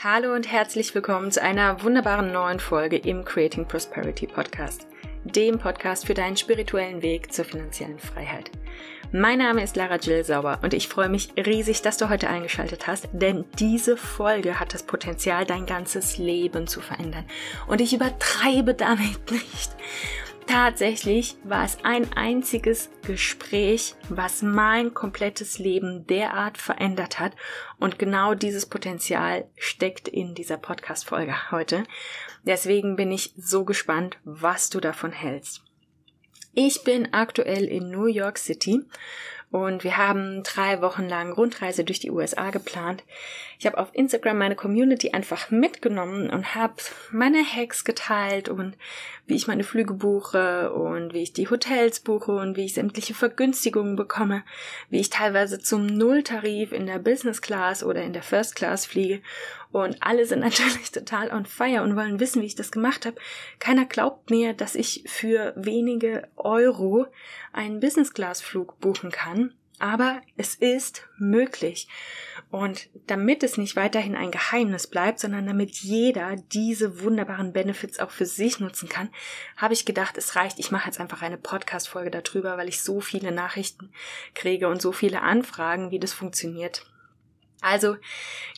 Hallo und herzlich willkommen zu einer wunderbaren neuen Folge im Creating Prosperity Podcast, dem Podcast für deinen spirituellen Weg zur finanziellen Freiheit. Mein Name ist Lara Jill Sauber und ich freue mich riesig, dass du heute eingeschaltet hast, denn diese Folge hat das Potenzial, dein ganzes Leben zu verändern. Und ich übertreibe damit nicht. Tatsächlich war es ein einziges Gespräch, was mein komplettes Leben derart verändert hat. Und genau dieses Potenzial steckt in dieser Podcast-Folge heute. Deswegen bin ich so gespannt, was du davon hältst. Ich bin aktuell in New York City und wir haben drei Wochen lang Rundreise durch die USA geplant. Ich habe auf Instagram meine Community einfach mitgenommen und habe meine Hacks geteilt und wie ich meine Flüge buche und wie ich die Hotels buche und wie ich sämtliche Vergünstigungen bekomme, wie ich teilweise zum Nulltarif in der Business Class oder in der First Class fliege und alle sind natürlich total on fire und wollen wissen, wie ich das gemacht habe. Keiner glaubt mir, dass ich für wenige Euro einen Business Class Flug buchen kann. Aber es ist möglich. Und damit es nicht weiterhin ein Geheimnis bleibt, sondern damit jeder diese wunderbaren Benefits auch für sich nutzen kann, habe ich gedacht, es reicht. Ich mache jetzt einfach eine Podcast-Folge darüber, weil ich so viele Nachrichten kriege und so viele Anfragen, wie das funktioniert. Also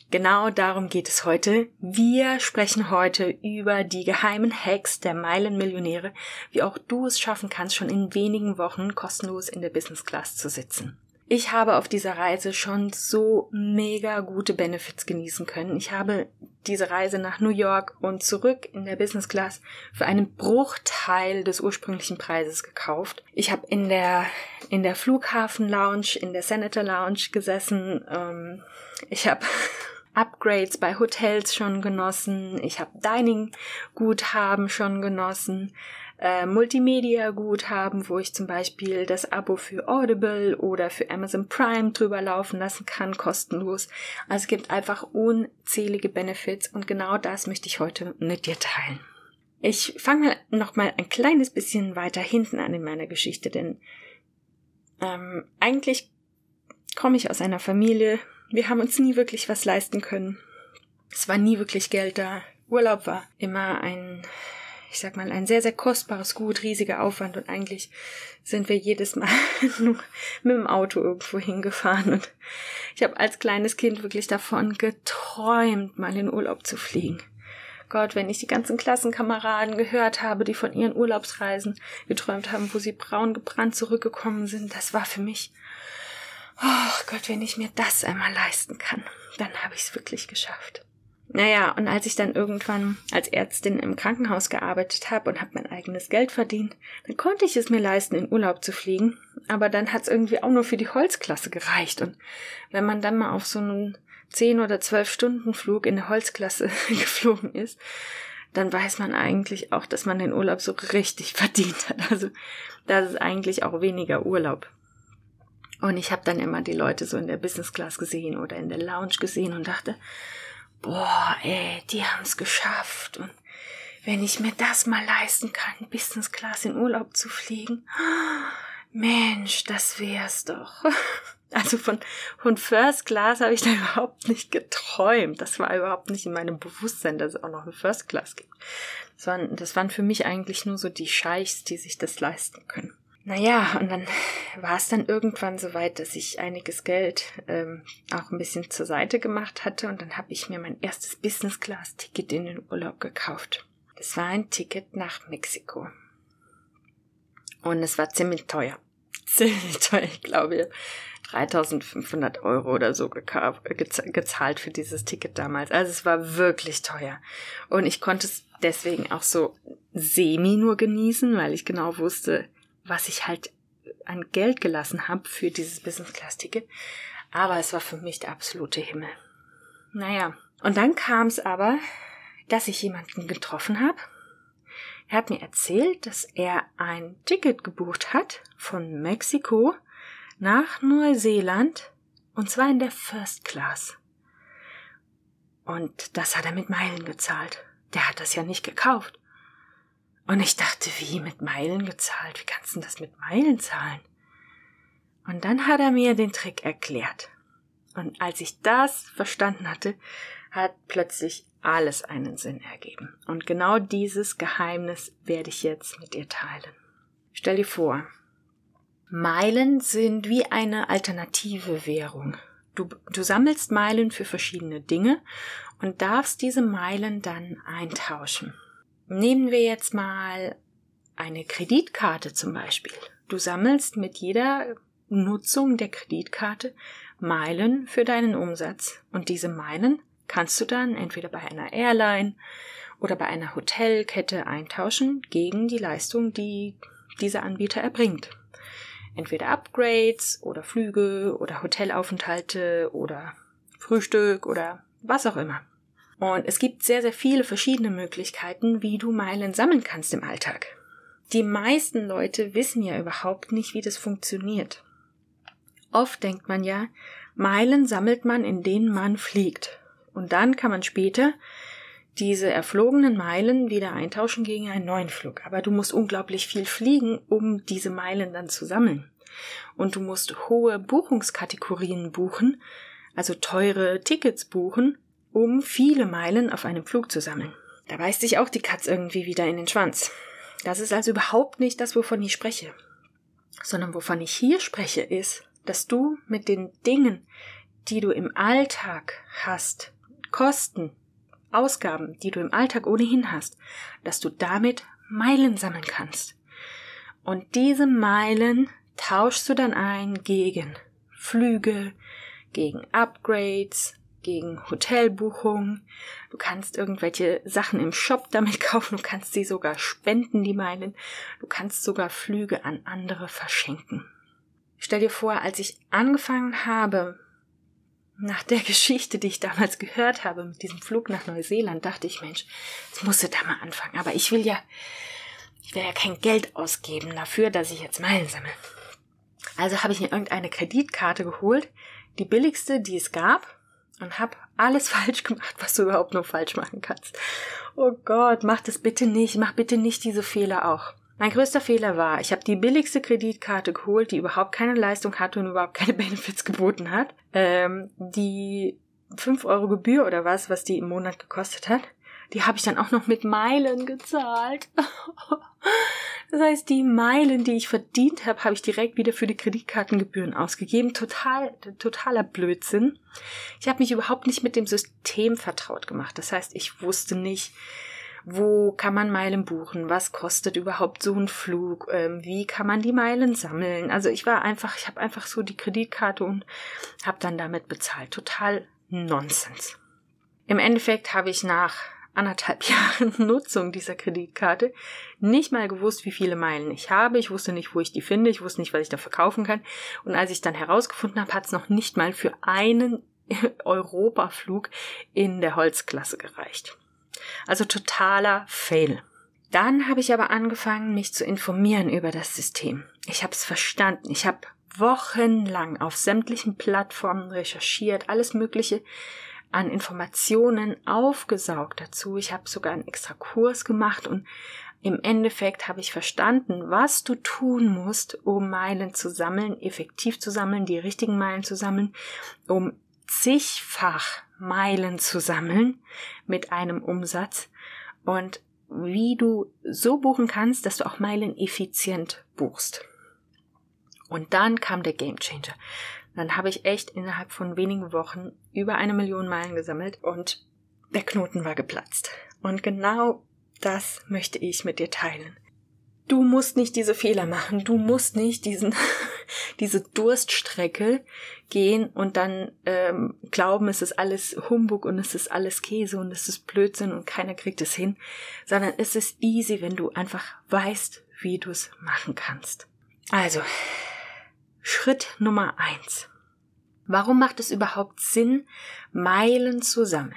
genau darum geht es heute. Wir sprechen heute über die geheimen Hacks der Meilenmillionäre, wie auch du es schaffen kannst, schon in wenigen Wochen kostenlos in der Business Class zu sitzen. Ich habe auf dieser Reise schon so mega gute Benefits genießen können. Ich habe diese Reise nach New York und zurück in der Business Class für einen Bruchteil des ursprünglichen Preises gekauft. Ich habe in der in der Flughafen Lounge, in der Senator Lounge gesessen. Ähm, ich habe Upgrades bei Hotels schon genossen. Ich habe Dining-Guthaben schon genossen. Äh, Multimedia-Guthaben, wo ich zum Beispiel das Abo für Audible oder für Amazon Prime drüber laufen lassen kann, kostenlos. Also es gibt einfach unzählige Benefits und genau das möchte ich heute mit dir teilen. Ich fange noch mal ein kleines bisschen weiter hinten an in meiner Geschichte, denn ähm, eigentlich komme ich aus einer Familie, wir haben uns nie wirklich was leisten können. Es war nie wirklich Geld da. Urlaub war immer ein, ich sag mal, ein sehr, sehr kostbares Gut, riesiger Aufwand und eigentlich sind wir jedes Mal nur mit dem Auto irgendwo hingefahren und ich habe als kleines Kind wirklich davon geträumt, mal in Urlaub zu fliegen. Gott, wenn ich die ganzen Klassenkameraden gehört habe, die von ihren Urlaubsreisen geträumt haben, wo sie braun gebrannt zurückgekommen sind, das war für mich Oh Gott, wenn ich mir das einmal leisten kann, dann habe ich es wirklich geschafft. Naja, und als ich dann irgendwann als Ärztin im Krankenhaus gearbeitet habe und habe mein eigenes Geld verdient, dann konnte ich es mir leisten, in Urlaub zu fliegen. Aber dann hat es irgendwie auch nur für die Holzklasse gereicht. Und wenn man dann mal auf so einen 10 oder 12 Stunden Flug in der Holzklasse geflogen ist, dann weiß man eigentlich auch, dass man den Urlaub so richtig verdient hat. Also das ist eigentlich auch weniger Urlaub. Und ich habe dann immer die Leute so in der Business Class gesehen oder in der Lounge gesehen und dachte, boah, ey, die haben's geschafft. Und wenn ich mir das mal leisten kann, Business Class in Urlaub zu fliegen, Mensch, das wär's doch. Also von, von First Class habe ich da überhaupt nicht geträumt. Das war überhaupt nicht in meinem Bewusstsein, dass es auch noch eine First Class gibt. Das waren, das waren für mich eigentlich nur so die Scheichs, die sich das leisten können. Naja, und dann war es dann irgendwann so weit, dass ich einiges Geld ähm, auch ein bisschen zur Seite gemacht hatte und dann habe ich mir mein erstes Business-Class-Ticket in den Urlaub gekauft. Das war ein Ticket nach Mexiko. Und es war ziemlich teuer. Ziemlich teuer, ich glaube, 3500 Euro oder so gezahlt für dieses Ticket damals. Also es war wirklich teuer. Und ich konnte es deswegen auch so semi nur genießen, weil ich genau wusste, was ich halt an Geld gelassen habe für dieses Business Class Ticket. Aber es war für mich der absolute Himmel. Naja, und dann kam es aber, dass ich jemanden getroffen habe. Er hat mir erzählt, dass er ein Ticket gebucht hat von Mexiko nach Neuseeland und zwar in der First Class. Und das hat er mit Meilen gezahlt. Der hat das ja nicht gekauft. Und ich dachte, wie mit Meilen gezahlt? Wie kannst du das mit Meilen zahlen? Und dann hat er mir den Trick erklärt. Und als ich das verstanden hatte, hat plötzlich alles einen Sinn ergeben. Und genau dieses Geheimnis werde ich jetzt mit dir teilen. Stell dir vor, Meilen sind wie eine alternative Währung. Du, du sammelst Meilen für verschiedene Dinge und darfst diese Meilen dann eintauschen. Nehmen wir jetzt mal eine Kreditkarte zum Beispiel. Du sammelst mit jeder Nutzung der Kreditkarte Meilen für deinen Umsatz und diese Meilen kannst du dann entweder bei einer Airline oder bei einer Hotelkette eintauschen gegen die Leistung, die dieser Anbieter erbringt. Entweder Upgrades oder Flüge oder Hotelaufenthalte oder Frühstück oder was auch immer. Und es gibt sehr, sehr viele verschiedene Möglichkeiten, wie du Meilen sammeln kannst im Alltag. Die meisten Leute wissen ja überhaupt nicht, wie das funktioniert. Oft denkt man ja, Meilen sammelt man, indem man fliegt. Und dann kann man später diese erflogenen Meilen wieder eintauschen gegen einen neuen Flug. Aber du musst unglaublich viel fliegen, um diese Meilen dann zu sammeln. Und du musst hohe Buchungskategorien buchen, also teure Tickets buchen, um viele Meilen auf einem Flug zu sammeln. Da beißt sich auch die Katz irgendwie wieder in den Schwanz. Das ist also überhaupt nicht das, wovon ich spreche. Sondern wovon ich hier spreche, ist, dass du mit den Dingen, die du im Alltag hast, Kosten, Ausgaben, die du im Alltag ohnehin hast, dass du damit Meilen sammeln kannst. Und diese Meilen tauschst du dann ein gegen Flüge, gegen Upgrades, gegen Hotelbuchungen. Du kannst irgendwelche Sachen im Shop damit kaufen. Du kannst sie sogar spenden, die Meilen. Du kannst sogar Flüge an andere verschenken. Stell dir vor, als ich angefangen habe, nach der Geschichte, die ich damals gehört habe mit diesem Flug nach Neuseeland, dachte ich, Mensch, jetzt musst du da mal anfangen. Aber ich will ja, ich will ja kein Geld ausgeben dafür, dass ich jetzt Meilen sammle. Also habe ich mir irgendeine Kreditkarte geholt, die billigste, die es gab, und habe alles falsch gemacht, was du überhaupt nur falsch machen kannst. Oh Gott, mach das bitte nicht, mach bitte nicht diese Fehler auch. Mein größter Fehler war, ich habe die billigste Kreditkarte geholt, die überhaupt keine Leistung hatte und überhaupt keine Benefits geboten hat. Ähm, die 5 Euro Gebühr oder was, was die im Monat gekostet hat, die habe ich dann auch noch mit Meilen gezahlt. das heißt, die Meilen, die ich verdient habe, habe ich direkt wieder für die Kreditkartengebühren ausgegeben. Total, totaler Blödsinn. Ich habe mich überhaupt nicht mit dem System vertraut gemacht. Das heißt, ich wusste nicht, wo kann man Meilen buchen, was kostet überhaupt so ein Flug, ähm, wie kann man die Meilen sammeln. Also ich war einfach, ich habe einfach so die Kreditkarte und habe dann damit bezahlt. Total Nonsens. Im Endeffekt habe ich nach anderthalb Jahren Nutzung dieser Kreditkarte nicht mal gewusst, wie viele Meilen ich habe. Ich wusste nicht, wo ich die finde. Ich wusste nicht, was ich da verkaufen kann. Und als ich dann herausgefunden habe, hat es noch nicht mal für einen Europaflug in der Holzklasse gereicht. Also totaler Fail. Dann habe ich aber angefangen, mich zu informieren über das System. Ich habe es verstanden. Ich habe wochenlang auf sämtlichen Plattformen recherchiert, alles Mögliche an Informationen aufgesaugt dazu. Ich habe sogar einen extra Kurs gemacht und im Endeffekt habe ich verstanden, was du tun musst, um Meilen zu sammeln, effektiv zu sammeln, die richtigen Meilen zu sammeln, um zigfach Meilen zu sammeln mit einem Umsatz und wie du so buchen kannst, dass du auch Meilen effizient buchst. Und dann kam der Game Changer. Dann habe ich echt innerhalb von wenigen Wochen über eine Million Meilen gesammelt und der Knoten war geplatzt. Und genau das möchte ich mit dir teilen. Du musst nicht diese Fehler machen. Du musst nicht diesen, diese Durststrecke gehen und dann ähm, glauben, es ist alles Humbug und es ist alles Käse und es ist Blödsinn und keiner kriegt es hin, sondern es ist easy, wenn du einfach weißt, wie du es machen kannst. Also, Schritt Nummer eins. Warum macht es überhaupt Sinn, Meilen zu sammeln?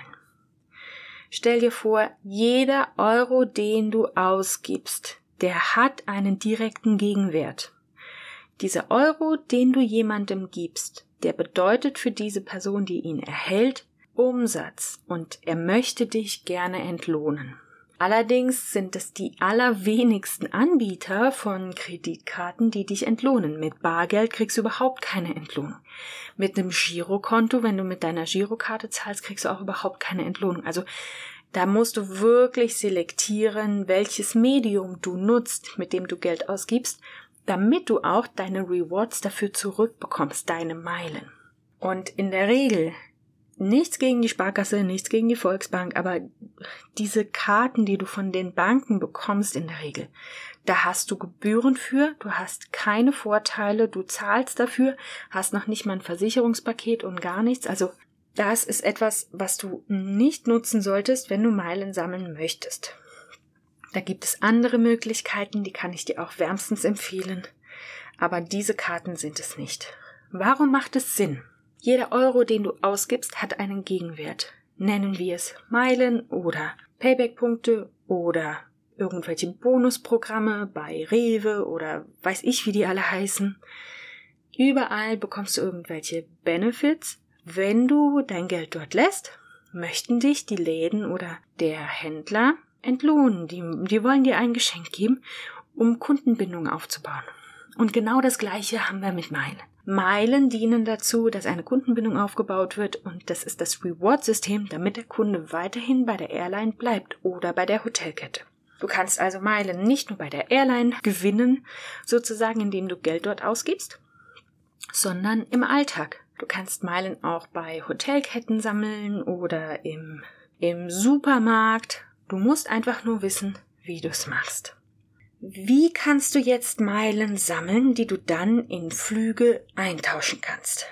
Stell dir vor, jeder Euro, den du ausgibst, der hat einen direkten Gegenwert. Dieser Euro, den du jemandem gibst, der bedeutet für diese Person, die ihn erhält, Umsatz und er möchte dich gerne entlohnen. Allerdings sind es die allerwenigsten Anbieter von Kreditkarten, die dich entlohnen. Mit Bargeld kriegst du überhaupt keine Entlohnung. Mit einem Girokonto, wenn du mit deiner Girokarte zahlst, kriegst du auch überhaupt keine Entlohnung. Also da musst du wirklich selektieren, welches Medium du nutzt, mit dem du Geld ausgibst, damit du auch deine Rewards dafür zurückbekommst, deine Meilen. Und in der Regel nichts gegen die Sparkasse, nichts gegen die Volksbank, aber diese Karten, die du von den Banken bekommst in der Regel, da hast du Gebühren für, du hast keine Vorteile, du zahlst dafür, hast noch nicht mal ein Versicherungspaket und gar nichts. Also das ist etwas, was du nicht nutzen solltest, wenn du Meilen sammeln möchtest. Da gibt es andere Möglichkeiten, die kann ich dir auch wärmstens empfehlen. Aber diese Karten sind es nicht. Warum macht es Sinn? Jeder Euro, den du ausgibst, hat einen Gegenwert. Nennen wir es Meilen oder Payback-Punkte oder irgendwelche Bonusprogramme bei Rewe oder weiß ich, wie die alle heißen. Überall bekommst du irgendwelche Benefits, wenn du dein Geld dort lässt, möchten dich die Läden oder der Händler entlohnen. Die, die wollen dir ein Geschenk geben, um Kundenbindung aufzubauen. Und genau das Gleiche haben wir mit Meilen. Meilen dienen dazu, dass eine Kundenbindung aufgebaut wird und das ist das Reward-System, damit der Kunde weiterhin bei der Airline bleibt oder bei der Hotelkette. Du kannst also Meilen nicht nur bei der Airline gewinnen, sozusagen indem du Geld dort ausgibst, sondern im Alltag. Du kannst Meilen auch bei Hotelketten sammeln oder im, im Supermarkt. Du musst einfach nur wissen, wie du es machst. Wie kannst du jetzt Meilen sammeln, die du dann in Flüge eintauschen kannst?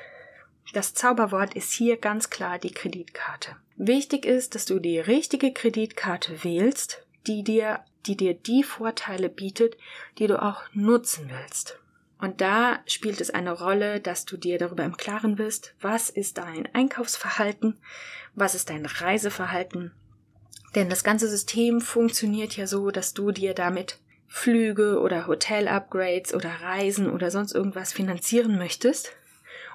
Das Zauberwort ist hier ganz klar die Kreditkarte. Wichtig ist, dass du die richtige Kreditkarte wählst, die dir, die dir die Vorteile bietet, die du auch nutzen willst. Und da spielt es eine Rolle, dass du dir darüber im Klaren bist, was ist dein Einkaufsverhalten, was ist dein Reiseverhalten. Denn das ganze System funktioniert ja so, dass du dir damit Flüge oder Hotel-Upgrades oder Reisen oder sonst irgendwas finanzieren möchtest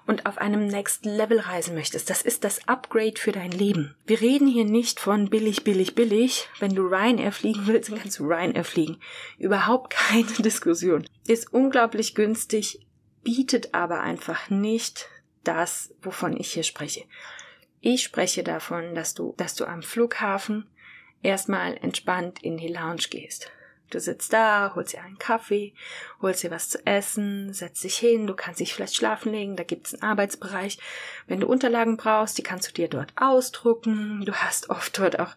und auf einem Next Level reisen möchtest. Das ist das Upgrade für dein Leben. Wir reden hier nicht von billig, billig, billig. Wenn du Ryanair fliegen willst, dann kannst du Ryanair fliegen. Überhaupt keine Diskussion. Ist unglaublich günstig, bietet aber einfach nicht das, wovon ich hier spreche. Ich spreche davon, dass du, dass du am Flughafen erstmal entspannt in die Lounge gehst. Du sitzt da, holst dir einen Kaffee, holst dir was zu essen, setzt dich hin, du kannst dich vielleicht schlafen legen, da gibt's einen Arbeitsbereich. Wenn du Unterlagen brauchst, die kannst du dir dort ausdrucken. Du hast oft dort auch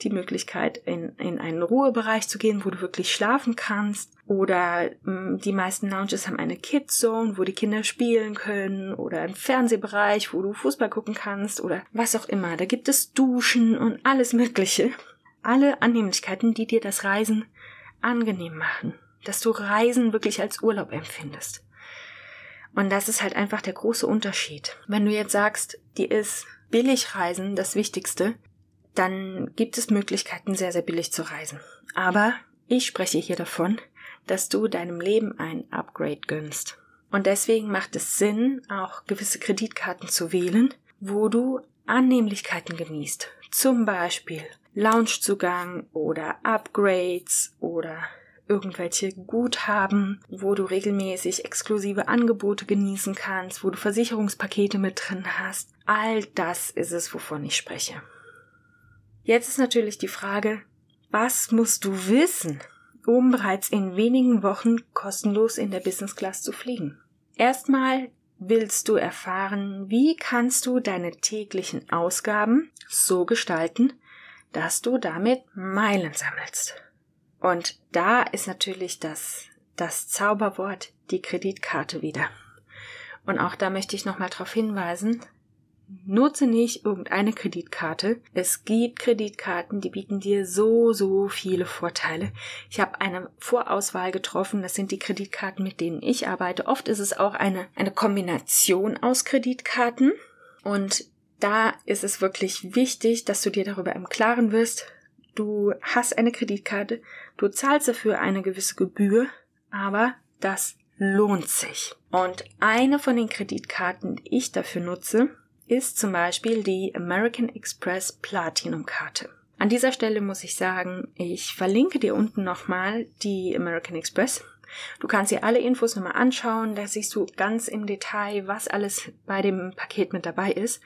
die Möglichkeit, in, in einen Ruhebereich zu gehen, wo du wirklich schlafen kannst. Oder mh, mm, die meisten Lounges haben eine Kids Zone, wo die Kinder spielen können. Oder einen Fernsehbereich, wo du Fußball gucken kannst. Oder was auch immer. Da gibt es Duschen und alles Mögliche. Alle Annehmlichkeiten, die dir das Reisen angenehm machen, dass du Reisen wirklich als Urlaub empfindest. Und das ist halt einfach der große Unterschied. Wenn du jetzt sagst, dir ist Billigreisen das Wichtigste, dann gibt es Möglichkeiten, sehr, sehr billig zu reisen. Aber ich spreche hier davon, dass du deinem Leben ein Upgrade gönnst. Und deswegen macht es Sinn, auch gewisse Kreditkarten zu wählen, wo du Annehmlichkeiten genießt. Zum Beispiel Loungezugang oder Upgrades oder irgendwelche Guthaben, wo du regelmäßig exklusive Angebote genießen kannst, wo du Versicherungspakete mit drin hast. All das ist es, wovon ich spreche. Jetzt ist natürlich die Frage, was musst du wissen, um bereits in wenigen Wochen kostenlos in der Business Class zu fliegen? Erstmal willst du erfahren, wie kannst du deine täglichen Ausgaben so gestalten, dass du damit Meilen sammelst. Und da ist natürlich das, das Zauberwort die Kreditkarte wieder. Und auch da möchte ich nochmal darauf hinweisen, nutze nicht irgendeine Kreditkarte. Es gibt Kreditkarten, die bieten dir so, so viele Vorteile. Ich habe eine Vorauswahl getroffen. Das sind die Kreditkarten, mit denen ich arbeite. Oft ist es auch eine, eine Kombination aus Kreditkarten. Und da ist es wirklich wichtig, dass du dir darüber im Klaren wirst, du hast eine Kreditkarte, du zahlst dafür eine gewisse Gebühr, aber das lohnt sich. Und eine von den Kreditkarten, die ich dafür nutze, ist zum Beispiel die American Express Platinum Karte. An dieser Stelle muss ich sagen, ich verlinke dir unten nochmal die American Express. Du kannst dir alle Infos nochmal anschauen, da siehst du ganz im Detail, was alles bei dem Paket mit dabei ist.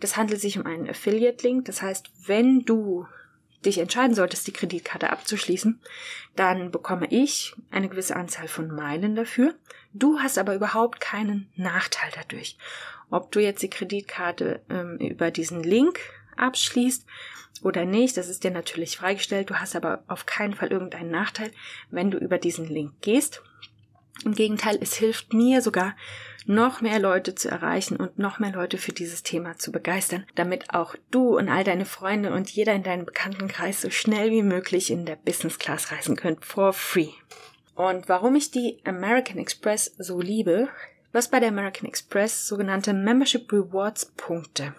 Das handelt sich um einen Affiliate-Link, das heißt, wenn du dich entscheiden solltest, die Kreditkarte abzuschließen, dann bekomme ich eine gewisse Anzahl von Meilen dafür. Du hast aber überhaupt keinen Nachteil dadurch. Ob du jetzt die Kreditkarte ähm, über diesen Link abschließt oder nicht, das ist dir natürlich freigestellt. Du hast aber auf keinen Fall irgendeinen Nachteil, wenn du über diesen Link gehst. Im Gegenteil, es hilft mir sogar, noch mehr Leute zu erreichen und noch mehr Leute für dieses Thema zu begeistern, damit auch du und all deine Freunde und jeder in deinem Bekanntenkreis so schnell wie möglich in der Business Class reisen könnt, for free. Und warum ich die American Express so liebe, was bei der American Express sogenannte Membership Rewards Punkte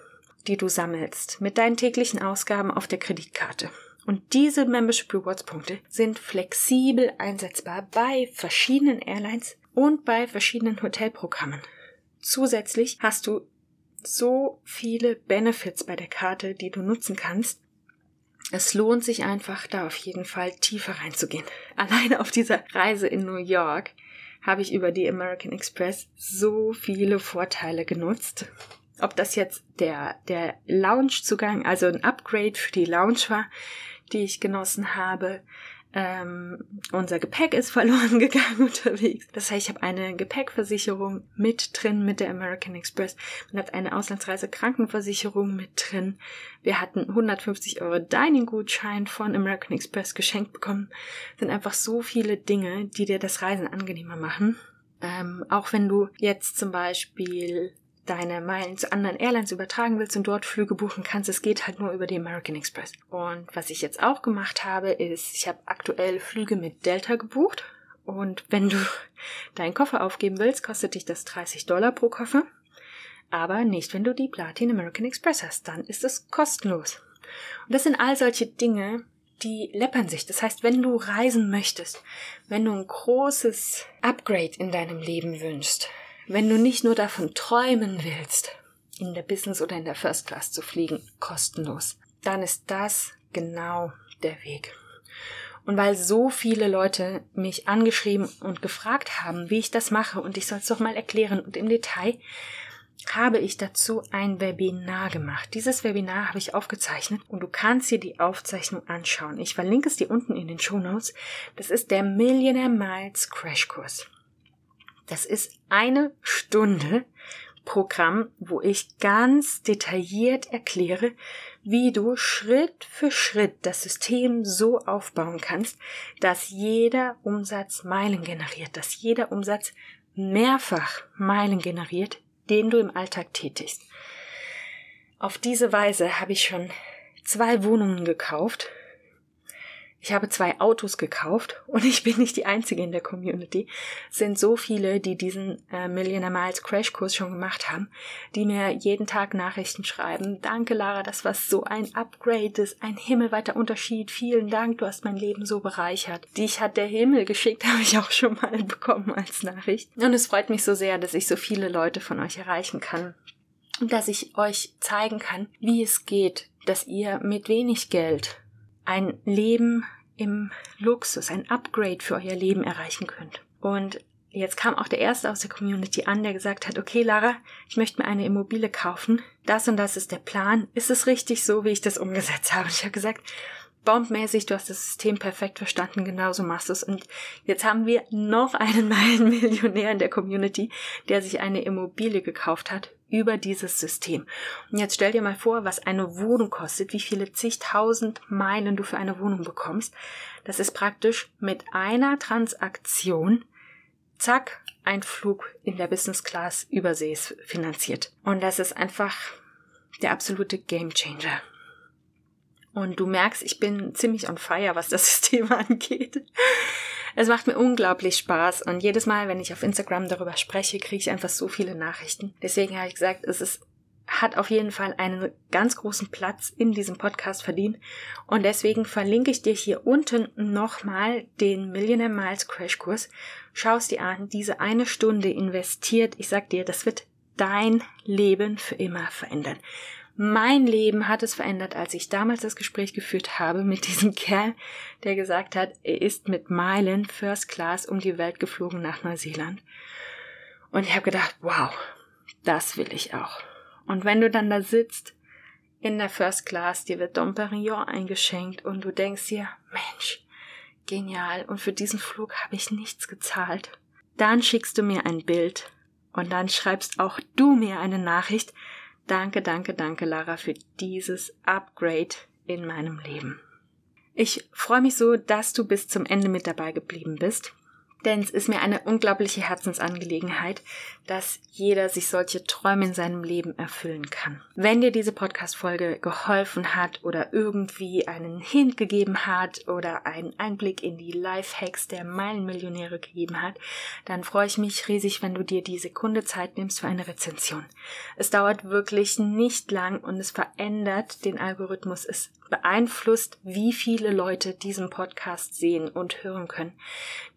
die du sammelst mit deinen täglichen Ausgaben auf der Kreditkarte. Und diese Membership Rewards Punkte sind flexibel einsetzbar bei verschiedenen Airlines und bei verschiedenen Hotelprogrammen. Zusätzlich hast du so viele Benefits bei der Karte, die du nutzen kannst. Es lohnt sich einfach, da auf jeden Fall tiefer reinzugehen. Alleine auf dieser Reise in New York habe ich über die American Express so viele Vorteile genutzt ob das jetzt der, der Loungezugang, also ein Upgrade für die Lounge war, die ich genossen habe. Ähm, unser Gepäck ist verloren gegangen unterwegs. Das heißt, ich habe eine Gepäckversicherung mit drin mit der American Express. Man hat eine Auslandsreise Krankenversicherung mit drin. Wir hatten 150 Euro Dining-Gutschein von American Express geschenkt bekommen. Das sind einfach so viele Dinge, die dir das Reisen angenehmer machen. Ähm, auch wenn du jetzt zum Beispiel deine Meilen zu anderen Airlines übertragen willst und dort Flüge buchen kannst, es geht halt nur über die American Express. Und was ich jetzt auch gemacht habe, ist, ich habe aktuell Flüge mit Delta gebucht. Und wenn du deinen Koffer aufgeben willst, kostet dich das 30 Dollar pro Koffer. Aber nicht, wenn du die Platin American Express hast. Dann ist es kostenlos. Und das sind all solche Dinge, die läppern sich. Das heißt, wenn du reisen möchtest, wenn du ein großes Upgrade in deinem Leben wünschst, wenn du nicht nur davon träumen willst, in der Business oder in der First Class zu fliegen, kostenlos, dann ist das genau der Weg. Und weil so viele Leute mich angeschrieben und gefragt haben, wie ich das mache, und ich soll es doch mal erklären und im Detail, habe ich dazu ein Webinar gemacht. Dieses Webinar habe ich aufgezeichnet und du kannst dir die Aufzeichnung anschauen. Ich verlinke es dir unten in den Show Notes. Das ist der Millionaire Miles Crashkurs. Das ist eine Stunde Programm, wo ich ganz detailliert erkläre, wie du Schritt für Schritt das System so aufbauen kannst, dass jeder Umsatz Meilen generiert, dass jeder Umsatz mehrfach Meilen generiert, den du im Alltag tätigst. Auf diese Weise habe ich schon zwei Wohnungen gekauft ich habe zwei Autos gekauft und ich bin nicht die einzige in der Community. Es sind so viele, die diesen äh, Millionaire Miles Crashkurs schon gemacht haben, die mir jeden Tag Nachrichten schreiben. Danke, Lara, das war so ein Upgrade, das ist ein himmelweiter Unterschied. Vielen Dank, du hast mein Leben so bereichert. Dich hat der Himmel geschickt, habe ich auch schon mal bekommen als Nachricht. Und es freut mich so sehr, dass ich so viele Leute von euch erreichen kann. Und dass ich euch zeigen kann, wie es geht, dass ihr mit wenig Geld ein Leben im Luxus, ein Upgrade für euer Leben erreichen könnt. Und jetzt kam auch der erste aus der Community an, der gesagt hat, okay, Lara, ich möchte mir eine Immobilie kaufen. Das und das ist der Plan. Ist es richtig so, wie ich das umgesetzt habe? Ich habe gesagt, bombmäßig, du hast das System perfekt verstanden, genauso machst du es. Und jetzt haben wir noch einen Meilenmillionär in der Community, der sich eine Immobilie gekauft hat über dieses System. Und jetzt stell dir mal vor, was eine Wohnung kostet, wie viele zigtausend Meilen du für eine Wohnung bekommst. Das ist praktisch mit einer Transaktion, zack, ein Flug in der Business Class übersees finanziert. Und das ist einfach der absolute Game Changer. Und du merkst, ich bin ziemlich on fire, was das System angeht. Es macht mir unglaublich Spaß und jedes Mal, wenn ich auf Instagram darüber spreche, kriege ich einfach so viele Nachrichten. Deswegen habe ich gesagt, es ist hat auf jeden Fall einen ganz großen Platz in diesem Podcast verdient. Und deswegen verlinke ich dir hier unten nochmal den Millionaire Miles Crashkurs. Schau es dir an, diese eine Stunde investiert. Ich sag dir, das wird dein Leben für immer verändern. Mein Leben hat es verändert, als ich damals das Gespräch geführt habe mit diesem Kerl, der gesagt hat, er ist mit Meilen First Class um die Welt geflogen nach Neuseeland. Und ich habe gedacht, wow, das will ich auch. Und wenn du dann da sitzt in der First Class, dir wird Dom Perignon eingeschenkt und du denkst dir, Mensch, genial, und für diesen Flug habe ich nichts gezahlt. Dann schickst du mir ein Bild und dann schreibst auch du mir eine Nachricht. Danke, danke, danke, Lara, für dieses Upgrade in meinem Leben. Ich freue mich so, dass du bis zum Ende mit dabei geblieben bist denn es ist mir eine unglaubliche Herzensangelegenheit, dass jeder sich solche Träume in seinem Leben erfüllen kann. Wenn dir diese Podcast-Folge geholfen hat oder irgendwie einen Hint gegeben hat oder einen Einblick in die Lifehacks der Meilenmillionäre gegeben hat, dann freue ich mich riesig, wenn du dir die Sekunde Zeit nimmst für eine Rezension. Es dauert wirklich nicht lang und es verändert den Algorithmus. Es beeinflusst, wie viele Leute diesen Podcast sehen und hören können.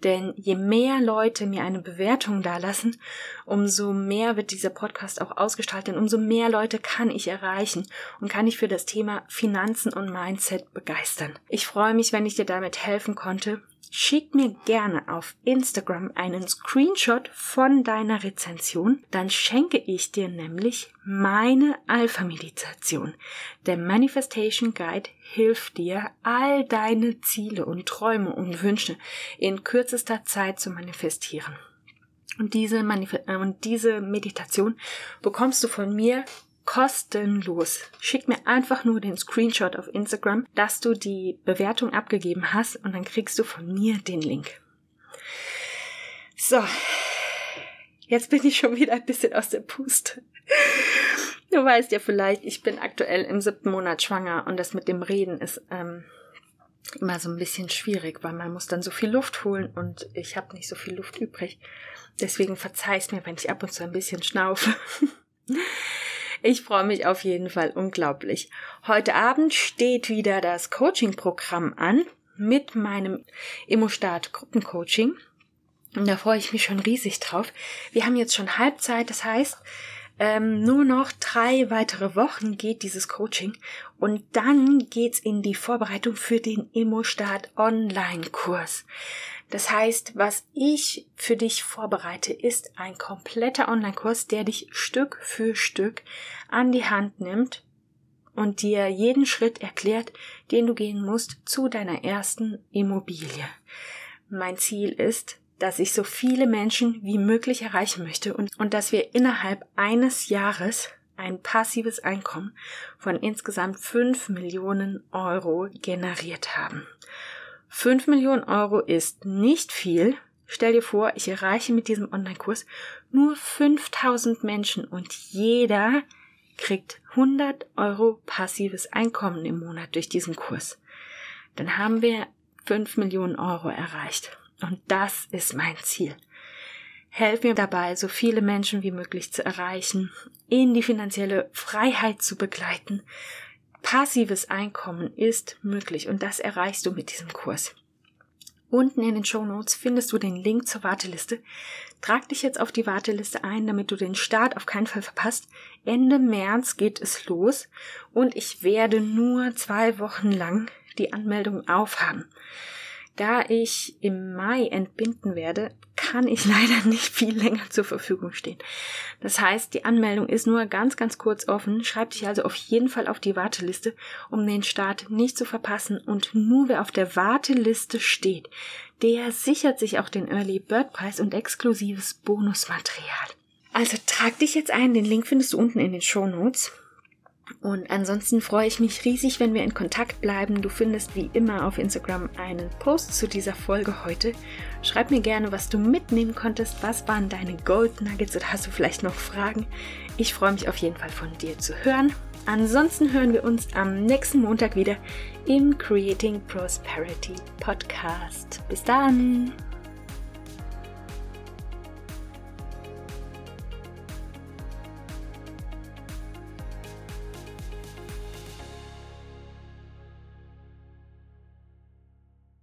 Denn je mehr Leute mir eine Bewertung dalassen, umso mehr wird dieser Podcast auch ausgestaltet, umso mehr Leute kann ich erreichen und kann ich für das Thema Finanzen und Mindset begeistern. Ich freue mich, wenn ich dir damit helfen konnte Schick mir gerne auf Instagram einen Screenshot von deiner Rezension, dann schenke ich dir nämlich meine Alpha-Meditation. Der Manifestation Guide hilft dir, all deine Ziele und Träume und Wünsche in kürzester Zeit zu manifestieren. Und diese, Manif äh, und diese Meditation bekommst du von mir kostenlos. Schick mir einfach nur den Screenshot auf Instagram, dass du die Bewertung abgegeben hast und dann kriegst du von mir den Link. So, jetzt bin ich schon wieder ein bisschen aus der Puste. Du weißt ja vielleicht, ich bin aktuell im siebten Monat schwanger und das mit dem Reden ist ähm, immer so ein bisschen schwierig, weil man muss dann so viel Luft holen und ich habe nicht so viel Luft übrig. Deswegen verzeih's mir, wenn ich ab und zu ein bisschen schnaufe. Ich freue mich auf jeden Fall unglaublich. Heute Abend steht wieder das Coaching-Programm an mit meinem Immostart Gruppencoaching. Und da freue ich mich schon riesig drauf. Wir haben jetzt schon Halbzeit, das heißt, ähm, nur noch drei weitere Wochen geht dieses Coaching und dann geht's in die Vorbereitung für den Immostart Online-Kurs. Das heißt, was ich für dich vorbereite, ist ein kompletter Online-Kurs, der dich Stück für Stück an die Hand nimmt und dir jeden Schritt erklärt, den du gehen musst zu deiner ersten Immobilie. Mein Ziel ist, dass ich so viele Menschen wie möglich erreichen möchte und, und dass wir innerhalb eines Jahres ein passives Einkommen von insgesamt 5 Millionen Euro generiert haben. 5 Millionen Euro ist nicht viel. Stell dir vor, ich erreiche mit diesem Online-Kurs nur 5000 Menschen und jeder kriegt 100 Euro passives Einkommen im Monat durch diesen Kurs. Dann haben wir 5 Millionen Euro erreicht. Und das ist mein Ziel. Helf mir dabei, so viele Menschen wie möglich zu erreichen, in die finanzielle Freiheit zu begleiten, Passives Einkommen ist möglich und das erreichst du mit diesem Kurs. Unten in den Show Notes findest du den Link zur Warteliste. Trag dich jetzt auf die Warteliste ein, damit du den Start auf keinen Fall verpasst. Ende März geht es los und ich werde nur zwei Wochen lang die Anmeldung aufhaben. Da ich im Mai entbinden werde, kann ich leider nicht viel länger zur Verfügung stehen. Das heißt, die Anmeldung ist nur ganz, ganz kurz offen. Schreib dich also auf jeden Fall auf die Warteliste, um den Start nicht zu verpassen. Und nur wer auf der Warteliste steht, der sichert sich auch den Early Bird Preis und exklusives Bonusmaterial. Also trag dich jetzt ein, den Link findest du unten in den Show Notes. Und ansonsten freue ich mich riesig, wenn wir in Kontakt bleiben. Du findest wie immer auf Instagram einen Post zu dieser Folge heute. Schreib mir gerne, was du mitnehmen konntest. Was waren deine Gold Nuggets oder hast du vielleicht noch Fragen? Ich freue mich auf jeden Fall von dir zu hören. Ansonsten hören wir uns am nächsten Montag wieder im Creating Prosperity Podcast. Bis dann!